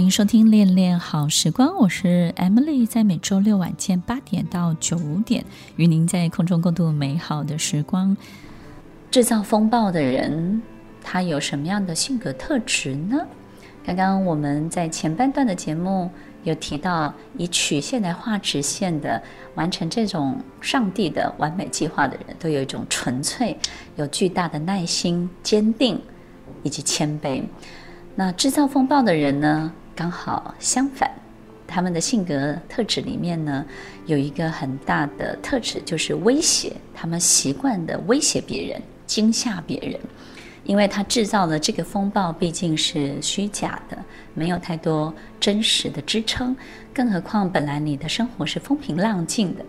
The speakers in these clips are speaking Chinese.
欢迎收听《恋恋好时光》，我是 Emily，在每周六晚间八点到九点，与您在空中共度美好的时光。制造风暴的人，他有什么样的性格特质呢？刚刚我们在前半段的节目有提到，以曲线来画直线的，完成这种上帝的完美计划的人，都有一种纯粹、有巨大的耐心、坚定以及谦卑。那制造风暴的人呢，刚好相反，他们的性格特质里面呢，有一个很大的特质，就是威胁。他们习惯的威胁别人，惊吓别人，因为他制造的这个风暴毕竟是虚假的，没有太多真实的支撑。更何况本来你的生活是风平浪静的，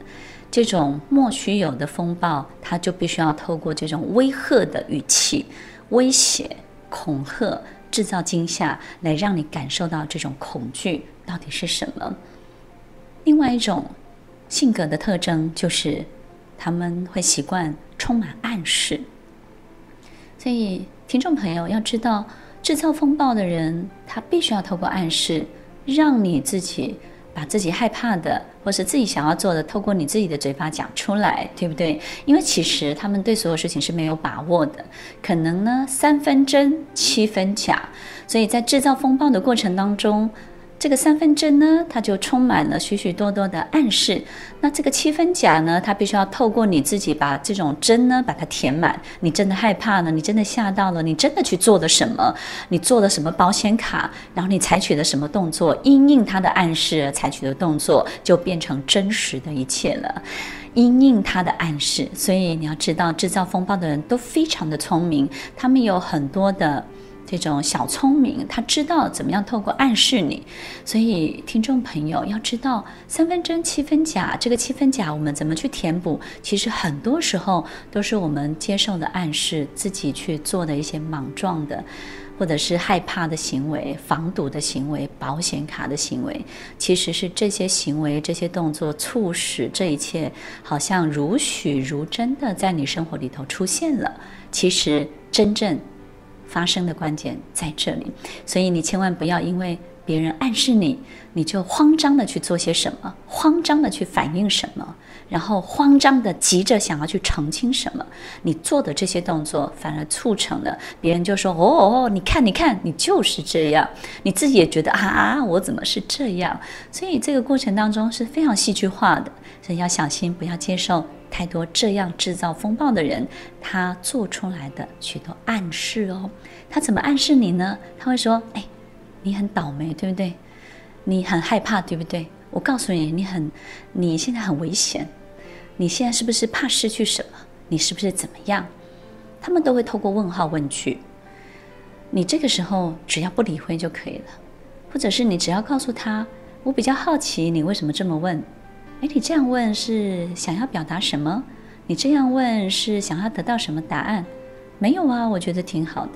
这种莫须有的风暴，他就必须要透过这种威吓的语气、威胁、恐吓。制造惊吓，来让你感受到这种恐惧到底是什么。另外一种性格的特征就是，他们会习惯充满暗示。所以，听众朋友要知道，制造风暴的人，他必须要透过暗示，让你自己。把自己害怕的，或是自己想要做的，透过你自己的嘴巴讲出来，对不对？因为其实他们对所有事情是没有把握的，可能呢三分真七分假，所以在制造风暴的过程当中。这个三分真呢，它就充满了许许多多的暗示。那这个七分假呢，它必须要透过你自己把这种真呢，把它填满。你真的害怕了，你真的吓到了，你真的去做了什么？你做了什么保险卡？然后你采取了什么动作？因应它的暗示而采取的动作，就变成真实的一切了。因应它的暗示，所以你要知道，制造风暴的人都非常的聪明，他们有很多的。这种小聪明，他知道怎么样透过暗示你，所以听众朋友要知道三分真七分假，这个七分假我们怎么去填补？其实很多时候都是我们接受的暗示，自己去做的一些莽撞的，或者是害怕的行为、防堵的行为、保险卡的行为，其实是这些行为、这些动作促使这一切好像如许如真的在你生活里头出现了。其实真正。发生的关键在这里，所以你千万不要因为别人暗示你，你就慌张的去做些什么，慌张的去反应什么，然后慌张的急着想要去澄清什么。你做的这些动作，反而促成了别人就说：“哦哦，你看，你看，你就是这样。”你自己也觉得啊啊，我怎么是这样？所以这个过程当中是非常戏剧化的，所以要小心，不要接受。太多这样制造风暴的人，他做出来的许多暗示哦。他怎么暗示你呢？他会说：“哎，你很倒霉，对不对？你很害怕，对不对？我告诉你，你很，你现在很危险。你现在是不是怕失去什么？你是不是怎么样？”他们都会透过问号问句。你这个时候只要不理会就可以了，或者是你只要告诉他：“我比较好奇，你为什么这么问？”哎，你这样问是想要表达什么？你这样问是想要得到什么答案？没有啊，我觉得挺好的，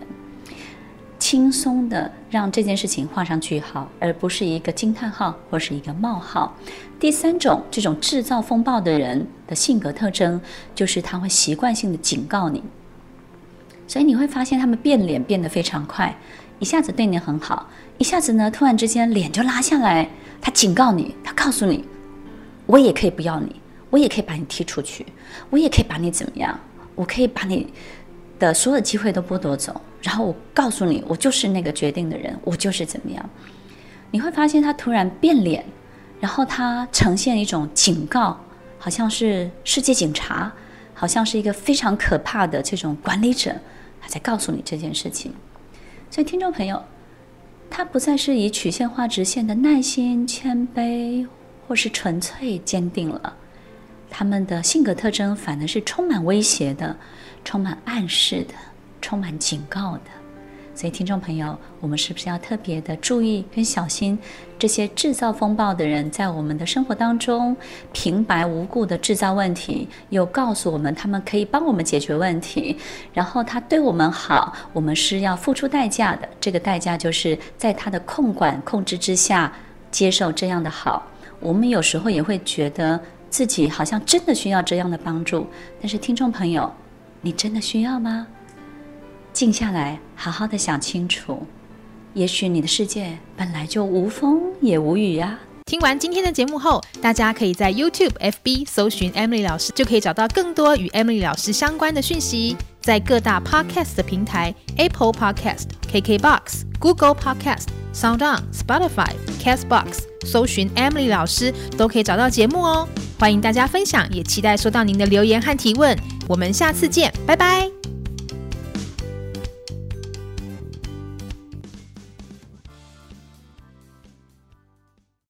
轻松的让这件事情画上句号，而不是一个惊叹号或是一个冒号。第三种，这种制造风暴的人的性格特征，就是他会习惯性的警告你，所以你会发现他们变脸变得非常快，一下子对你很好，一下子呢，突然之间脸就拉下来，他警告你，他告诉你。我也可以不要你，我也可以把你踢出去，我也可以把你怎么样？我可以把你的所有机会都剥夺走，然后我告诉你，我就是那个决定的人，我就是怎么样？你会发现他突然变脸，然后他呈现一种警告，好像是世界警察，好像是一个非常可怕的这种管理者，他在告诉你这件事情。所以，听众朋友，他不再是以曲线画直线的耐心、谦卑。或是纯粹坚定了，他们的性格特征反而是充满威胁的、充满暗示的、充满警告的。所以，听众朋友，我们是不是要特别的注意跟小心这些制造风暴的人，在我们的生活当中平白无故的制造问题，又告诉我们他们可以帮我们解决问题，然后他对我们好，我们是要付出代价的。这个代价就是在他的控管、控制之下接受这样的好。我们有时候也会觉得自己好像真的需要这样的帮助，但是听众朋友，你真的需要吗？静下来，好好的想清楚，也许你的世界本来就无风也无雨呀。听完今天的节目后，大家可以在 YouTube、FB 搜寻 Emily 老师，就可以找到更多与 Emily 老师相关的讯息。在各大 Podcast 的平台，Apple Podcast、KKBox、Google Podcast、SoundOn、Spotify、Castbox，搜寻 Emily 老师都可以找到节目哦。欢迎大家分享，也期待收到您的留言和提问。我们下次见，拜拜。